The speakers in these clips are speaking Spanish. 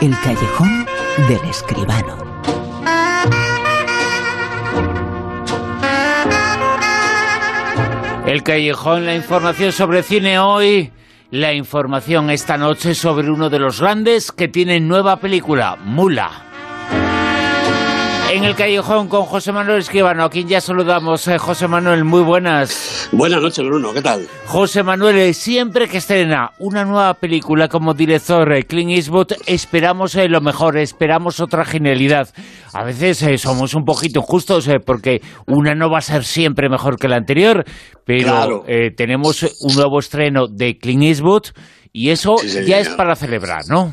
El callejón del escribano. El callejón, la información sobre cine hoy, la información esta noche sobre uno de los grandes que tiene nueva película, Mula. En el callejón con José Manuel Esquivano, a quien ya saludamos. Eh, José Manuel, muy buenas. Buenas noches, Bruno, ¿qué tal? José Manuel, eh, siempre que estrena una nueva película como director eh, Clint Eastwood, esperamos lo mejor, esperamos otra genialidad. A veces somos un poquito injustos porque una no va a ser siempre mejor que la anterior, pero tenemos un nuevo estreno de Clint Eastwood y eso ya es para celebrar, ¿no?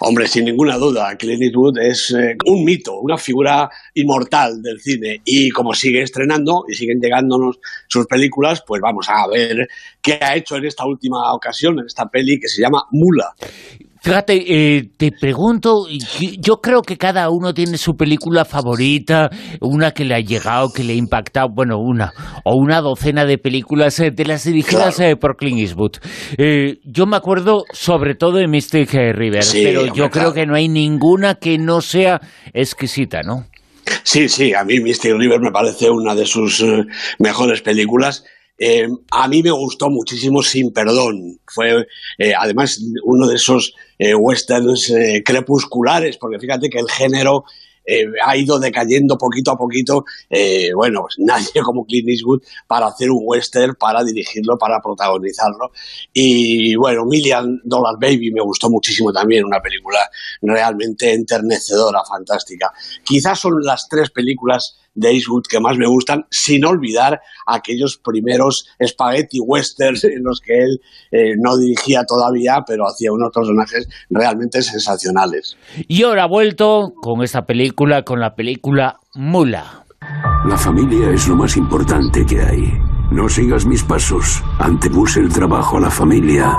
Hombre, sin ninguna duda, Clint Eastwood es eh, un mito, una figura inmortal del cine. Y como sigue estrenando y siguen llegándonos sus películas, pues vamos a ver qué ha hecho en esta última ocasión, en esta peli que se llama Mula. Fíjate, eh, te pregunto, yo creo que cada uno tiene su película favorita, una que le ha llegado, que le ha impactado, bueno, una o una docena de películas eh, de las dirigidas eh, por Clint Eastwood. yo me acuerdo sobre todo de Mystic River, pero yo creo que no hay ninguna que no sea exquisita, ¿no? Sí, sí, a mí Mystic River me parece una de sus mejores películas eh, a mí me gustó muchísimo Sin Perdón. Fue eh, además uno de esos eh, westerns crepusculares, porque fíjate que el género ha ido decayendo poquito a poquito. bueno, pues nadie como Clint Eastwood para hacer un western, para dirigirlo, para protagonizarlo. Y bueno, Million Dollar Baby me gustó muchísimo también, una película realmente enternecedora, fantástica. Quizás son las tres películas de Eastwood que más me gustan, sin olvidar aquellos primeros spaghetti westerns en los que él eh, no dirigía todavía, pero hacía unos personajes realmente sensacionales. Y ahora ha vuelto con esta película, con la película Mula. La familia es lo más importante que hay. No sigas mis pasos. Antepuse el trabajo a la familia.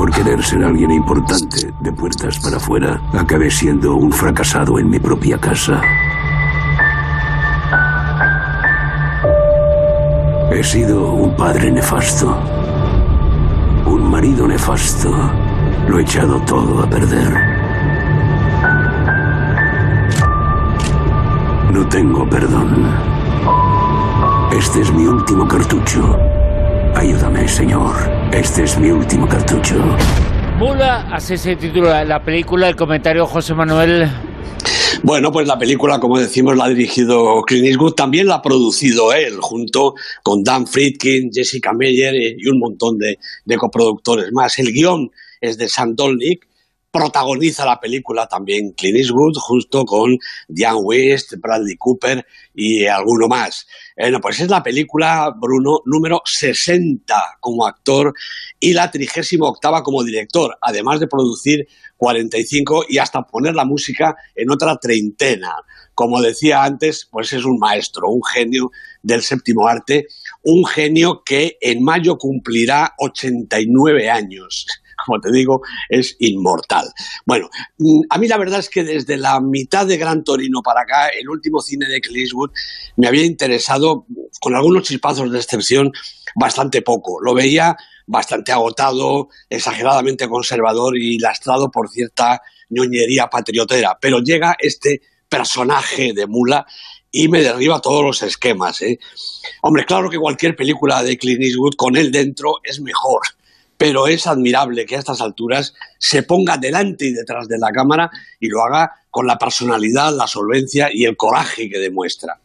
Por querer ser alguien importante de puertas para afuera, acabé siendo un fracasado en mi propia casa. He sido un padre nefasto, un marido nefasto. Lo he echado todo a perder. No tengo perdón. Este es mi último cartucho. Ayúdame, Señor. Este es mi último cartucho. Mula, así se titula la película, el comentario José Manuel. Bueno, pues la película, como decimos, la ha dirigido Clint Eastwood, también la ha producido él, junto con Dan Friedkin, Jessica Meyer y un montón de, de coproductores más. El guion es de Sam Dolnick, protagoniza la película también Clint Eastwood, justo con Diane West, Bradley Cooper y alguno más. Bueno, pues es la película, Bruno, número 60 como actor y la 38 como director, además de producir 45 y hasta poner la música en otra treintena. Como decía antes, pues es un maestro, un genio del séptimo arte, un genio que en mayo cumplirá 89 años como te digo, es inmortal. Bueno, mm, a mí la verdad es que desde la mitad de Gran Torino para acá, el último cine de Clint me había interesado, con algunos chispazos de excepción, bastante poco. Lo veía bastante agotado, exageradamente conservador y lastrado por cierta ñoñería patriotera. Pero llega este personaje de mula y me derriba todos los esquemas. ¿eh? Hombre, claro que cualquier película de Clint Eastwood con él dentro es mejor pero es admirable que a estas alturas se ponga delante y detrás de la cámara y lo haga con la personalidad, la solvencia y el coraje que demuestra.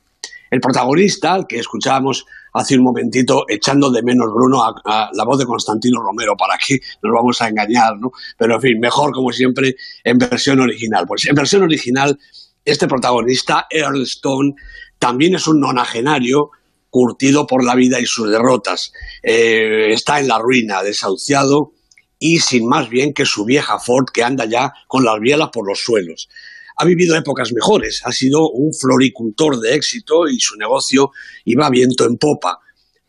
El protagonista, que escuchábamos hace un momentito, echando de menos, Bruno, a, la voz de Constantino Romero, para que nos vamos a engañar, ¿no? Pero en fin, mejor como siempre en versión original. Pues en versión original, este protagonista, Earl Stone, también es un nonagenario curtido por la vida y sus derrotas. Eh, está en la ruina, desahuciado y sin más bien que su vieja Ford que anda ya con las bielas por los suelos. Ha vivido épocas mejores, ha sido un floricultor de éxito y su negocio iba viento en popa.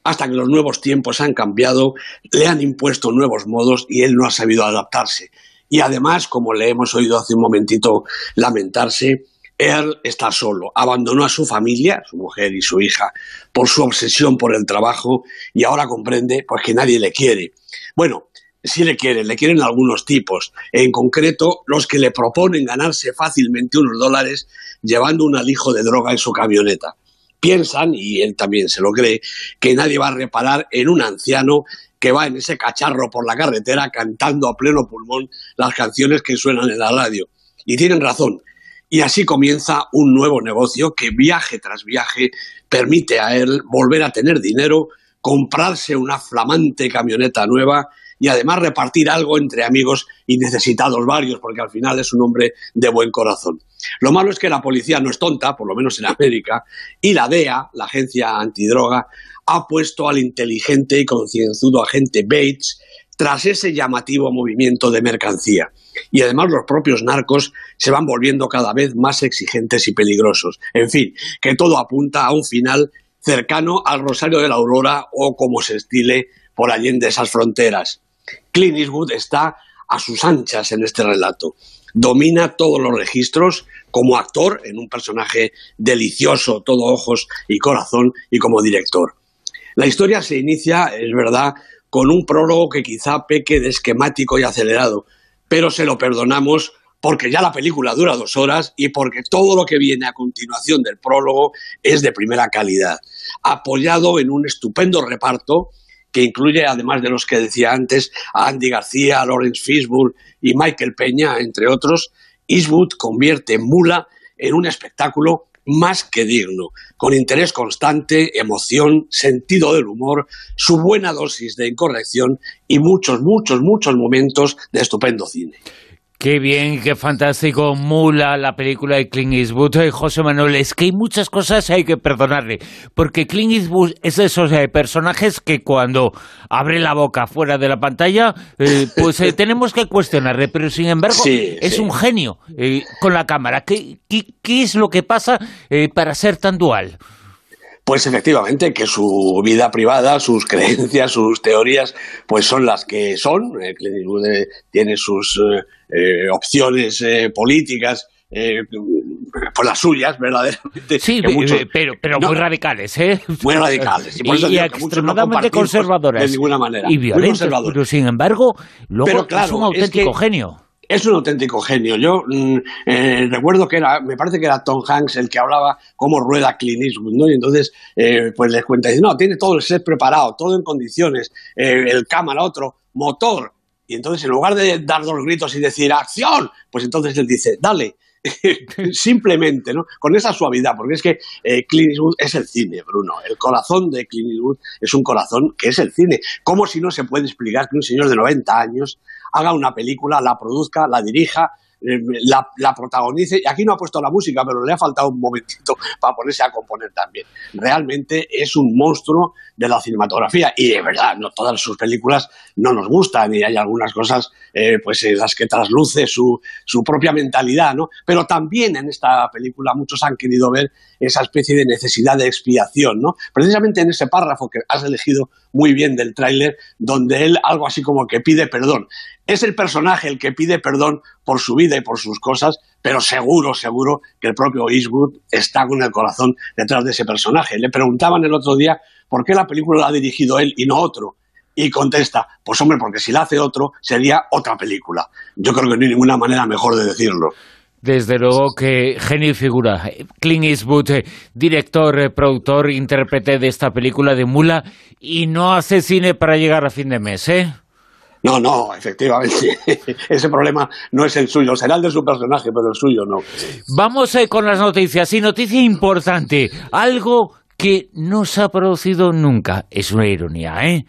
Hasta que los nuevos tiempos han cambiado, le han impuesto nuevos modos y él no ha sabido adaptarse. Y además, como le hemos oído hace un momentito lamentarse, él está solo, abandonó a su familia, su mujer y su hija, por su obsesión por el trabajo y ahora comprende pues, que nadie le quiere. Bueno, sí le quieren, le quieren algunos tipos, en concreto los que le proponen ganarse fácilmente unos dólares llevando un alijo de droga en su camioneta. Piensan, y él también se lo cree, que nadie va a reparar en un anciano que va en ese cacharro por la carretera cantando a pleno pulmón las canciones que suenan en la radio. Y tienen razón. Y así comienza un nuevo negocio que viaje tras viaje permite a él volver a tener dinero, comprarse una flamante camioneta nueva y además repartir algo entre amigos y necesitados varios, porque al final es un hombre de buen corazón. Lo malo es que la policía no es tonta, por lo menos en América, y la DEA, la agencia antidroga, ha puesto al inteligente y concienzudo agente Bates tras ese llamativo movimiento de mercancía. Y además los propios narcos se van volviendo cada vez más exigentes y peligrosos. En fin, que todo apunta a un final cercano al Rosario de la Aurora o como se estile por allende esas fronteras. Clint Eastwood está a sus anchas en este relato. Domina todos los registros como actor en un personaje delicioso, todo ojos y corazón, y como director. La historia se inicia, es verdad, con un prólogo que quizá peque de esquemático y acelerado, pero se lo perdonamos porque ya la película dura dos horas y porque todo lo que viene a continuación del prólogo es de primera calidad, apoyado en un estupendo reparto que incluye, además de los que decía antes, a Andy García, a Lawrence Fishburne y Michael Peña, entre otros, Eastwood convierte Mula en un espectáculo más que digno, con interés constante, emoción, sentido del humor, su buena dosis de incorrección y muchos, muchos, muchos momentos de estupendo cine. Qué bien, qué fantástico. Mula, la película de Clint Eastwood. Eh, José Manuel, es que hay muchas cosas que hay que perdonarle. Porque Clint Eastwood es de esos eh, personajes que cuando abre la boca fuera de la pantalla, eh, pues tenemos que cuestionarle. Pero sin embargo, es un genio con la cámara. ¿Qué, qué es lo que pasa para ser tan dual? Pues efectivamente, que su vida privada, sus creencias, sus teorías, pues son las que son. Eh, tiene sus eh, eh, opciones políticas, pues las suyas, verdaderamente. Sí, pero, pero muy radicales, ¿eh? Muy radicales. Y, extremadamente conservadoras. De ninguna manera. Y violentas, pero sin embargo, luego es un auténtico genio es un auténtico genio. Yo mm, eh, recuerdo que era, me parece que era Tom Hanks el que hablaba cómo rueda Clint ¿no? Y entonces, eh, pues les cuenta, dice, no, tiene todo el set preparado, todo en condiciones, eh, el cámara, otro, motor. Y entonces, en lugar de dar dos gritos y decir, ¡acción! Pues entonces él dice, dale. Simplemente, ¿no? Con esa suavidad, porque es que eh, Clint Eastwood es el cine, Bruno. El corazón de Clint Eastwood es un corazón que es el cine. ¿Cómo si no se puede explicar que un señor de 90 años haga una película, la produzca, la dirija, eh, la, la, protagonice. Y aquí no ha puesto la música, pero le ha faltado un momentito para ponerse a componer también. Realmente es un monstruo de la cinematografía y de verdad, no todas sus películas no nos gustan y hay algunas cosas eh, pues en las que trasluce su, su propia mentalidad, ¿no? Pero también en esta película muchos han querido ver esa especie de necesidad de expiación, ¿no? Precisamente en ese párrafo que has elegido muy bien del tráiler, donde él algo así como que pide perdón. Es el personaje el que pide perdón por su vida y por sus cosas, pero seguro, seguro que el propio Eastwood está con el corazón detrás de ese personaje. Le preguntaban el otro día por qué la película la ha dirigido él y no otro. Y contesta, pues hombre, porque si la hace otro, sería otra película. Yo creo que no hay ninguna manera mejor de decirlo. Desde luego que genio y figura. Clint Eastwood, eh, director, eh, productor, intérprete de esta película de Mula, y no hace cine para llegar a fin de mes, ¿eh? No, no, efectivamente. Ese problema no es el suyo. Será el de su personaje, pero el suyo no. Vamos eh, con las noticias. Y noticia importante. Algo que no se ha producido nunca. Es una ironía, ¿eh?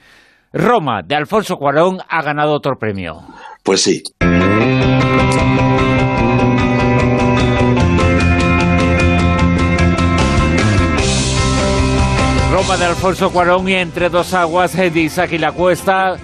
Roma, de Alfonso Cuarón, ha ganado otro premio. Pues sí. De Alfonso Cuarón y Entre dos aguas de Isaac y la Cuesta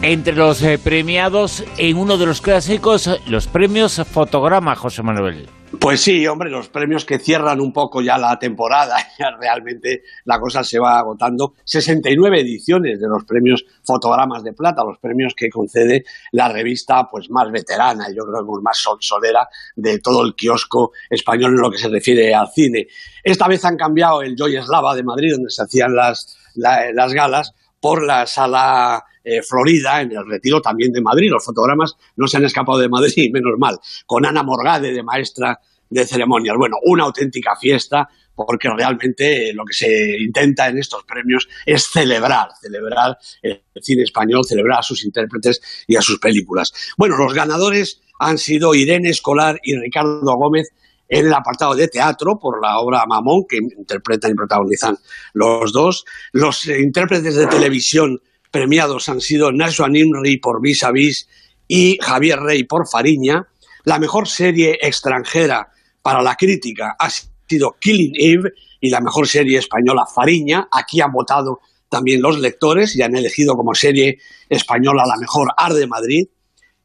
entre los eh, premiados en uno de los clásicos, los premios Fotograma, José Manuel. Pues sí, hombre, los premios que cierran un poco ya la temporada, ya realmente la cosa se va agotando. 69 ediciones de los premios Fotogramas de Plata, los premios que concede la revista pues más veterana, yo creo que más solera de todo el kiosco español en lo que se refiere al cine. Esta vez han cambiado el Joy Eslava de Madrid, donde se hacían las, las galas, por la sala eh, Florida, en el retiro también de Madrid. Los fotogramas no se han escapado de Madrid, menos mal, con Ana Morgade de maestra de ceremonias. Bueno, una auténtica fiesta, porque realmente lo que se intenta en estos premios es celebrar, celebrar el cine español, celebrar a sus intérpretes y a sus películas. Bueno, los ganadores han sido Irene Escolar y Ricardo Gómez en el apartado de teatro por la obra Mamón, que interpretan y protagonizan los dos. Los intérpretes de televisión premiados han sido Nashua Nimri por Vis a y Javier Rey por Fariña. La mejor serie extranjera para la crítica ha sido Killing Eve y la mejor serie española Fariña. Aquí han votado también los lectores y han elegido como serie española la mejor Ar de Madrid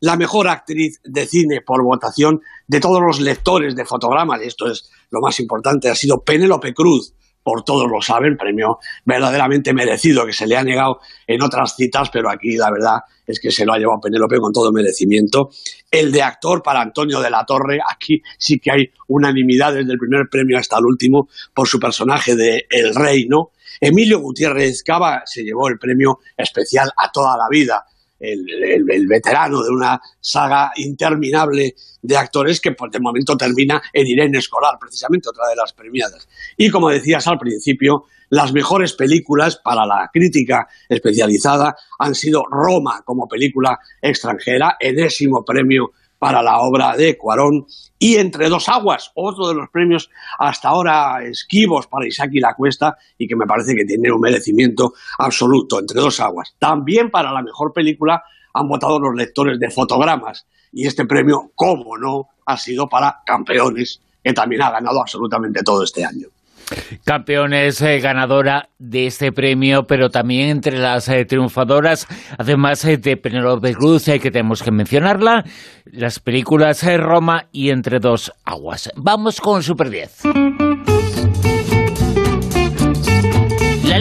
la mejor actriz de cine por votación de todos los lectores de fotogramas, esto es lo más importante, ha sido Penélope Cruz, por todos lo saben, premio verdaderamente merecido que se le ha negado en otras citas, pero aquí la verdad es que se lo ha llevado Penélope con todo merecimiento. El de actor para Antonio de la Torre, aquí sí que hay unanimidad desde el primer premio hasta el último por su personaje de El Reino. Emilio Gutiérrez Cava se llevó el premio especial a toda la vida el, veterano de una saga interminable de actores que por de momento termina en Irene Escolar, precisamente otra de las premiadas. Y como decías al principio, las mejores películas para la crítica especializada han sido Roma como película extranjera, enésimo premio para la obra de Cuarón y Entre dos aguas, otro de los premios hasta ahora esquivos para Isaac y la Cuesta y que me parece que tiene un merecimiento absoluto, Entre dos aguas. También para la mejor película han votado los lectores de fotogramas y este premio, cómo no, ha sido para Campeones, que también ha ganado absolutamente todo este año. Campeones eh, ganadora de este premio, pero también entre las eh, triunfadoras, además eh, de Penelope Cruz, que tenemos que mencionarla, las películas Roma y Entre dos aguas. Vamos con Super 10.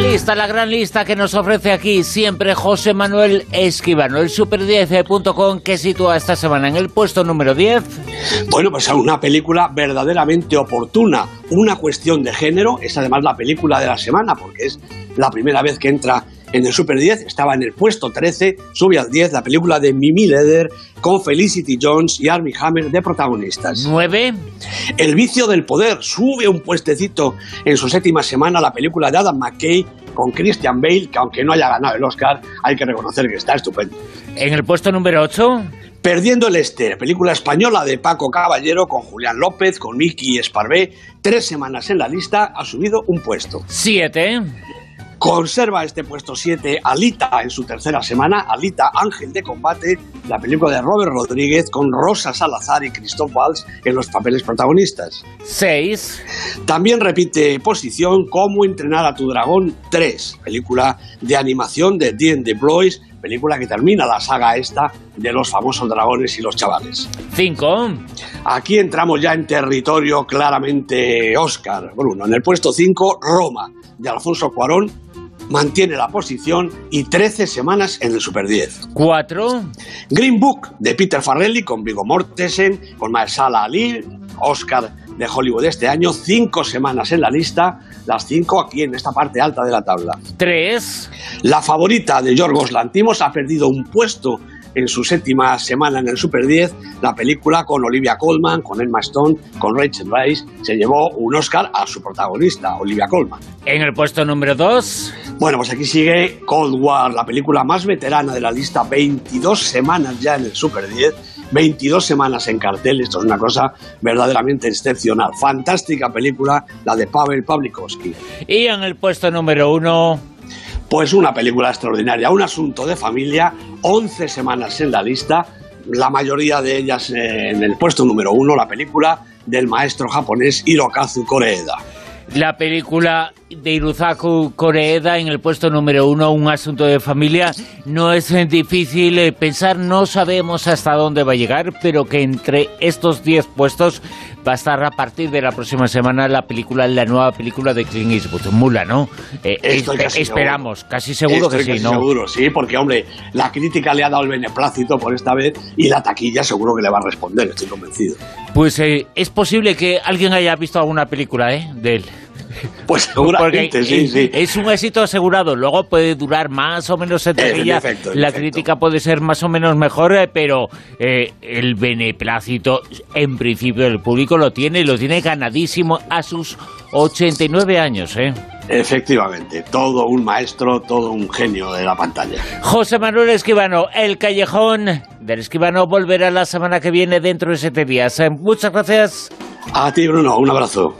Lista, la gran lista que nos ofrece aquí siempre José Manuel Esquivano, el super10.com que sitúa esta semana en el puesto número 10. Bueno, pues una película verdaderamente oportuna, una cuestión de género, es además la película de la semana porque es la primera vez que entra en el Super 10 estaba en el puesto 13, sube al 10 la película de Mimi Leder con Felicity Jones y Armie Hammer de protagonistas. 9. El vicio del poder sube un puestecito en su séptima semana la película de Adam McKay con Christian Bale, que aunque no haya ganado el Oscar, hay que reconocer que está estupendo. En el puesto número 8. Perdiendo el Este, película española de Paco Caballero con Julián López, con Miki Esparvé, tres semanas en la lista, ha subido un puesto. 7. Conserva este puesto 7 Alita en su tercera semana, Alita Ángel de Combate, la película de Robert Rodríguez con Rosa Salazar y Christoph Waltz en los papeles protagonistas. 6. También repite posición Cómo entrenar a tu dragón 3, película de animación de Dean DeBrois, película que termina la saga esta de los famosos dragones y los chavales. 5. Aquí entramos ya en territorio claramente Oscar. Bruno, en el puesto 5, Roma, de Alfonso Cuarón, mantiene la posición y 13 semanas en el Super 10. 4. Green Book de Peter Farrelly con Viggo Mortensen, con Mahershala Ali, Oscar de Hollywood este año, 5 semanas en la lista, las 5 aquí en esta parte alta de la tabla. 3. La favorita de Yorgos Lantimos ha perdido un puesto en su séptima semana en el Super 10, la película con Olivia Colman, con Emma Stone, con Rachel Weisz, se llevó un Oscar a su protagonista, Olivia Colman. En el puesto número 2. Bueno, pues aquí sigue Cold War, la película más veterana de la lista, 22 semanas ya en el Super 10, 22 semanas en cartel, esto es una cosa verdaderamente excepcional. Fantástica película, la de Pavel Pavlikovsky. Y en el puesto número 1. Pues una película extraordinaria, un asunto de familia, 11 semanas en la lista, la mayoría de ellas en el puesto número uno, la película del maestro japonés Hirokazu Koreeda. La película de Hirokazu Koreeda en el puesto número uno, un asunto de familia. No es difícil eh, pensar, no sabemos hasta dónde va a llegar, pero que entre estos 10 puestos va a estar a partir de la próxima semana la película, la nueva película de Clint Eastwood, Mula, ¿no? Eh, esperamos, casi seguro que sí, ¿no? Seguro, sí, porque hombre, la crítica le ha dado el beneplácito por esta vez y la taquilla seguro que le va a responder, estoy convencido. Pues eh, es posible que alguien haya visto alguna película, ¿eh? De él. Pues seguramente, sí, es, sí. Es un éxito asegurado. Luego puede durar más o menos entre ella. La crítica puede ser más o menos mejor, eh, pero eh, el beneplácito, en principio, el público lo tiene y lo tiene ganadísimo a sus 89 años, ¿eh? Efectivamente, todo un maestro, todo un genio de la pantalla. José Manuel Esquivano, el callejón del Esquivano volverá la semana que viene dentro de siete días. Muchas gracias. A ti, Bruno, un abrazo.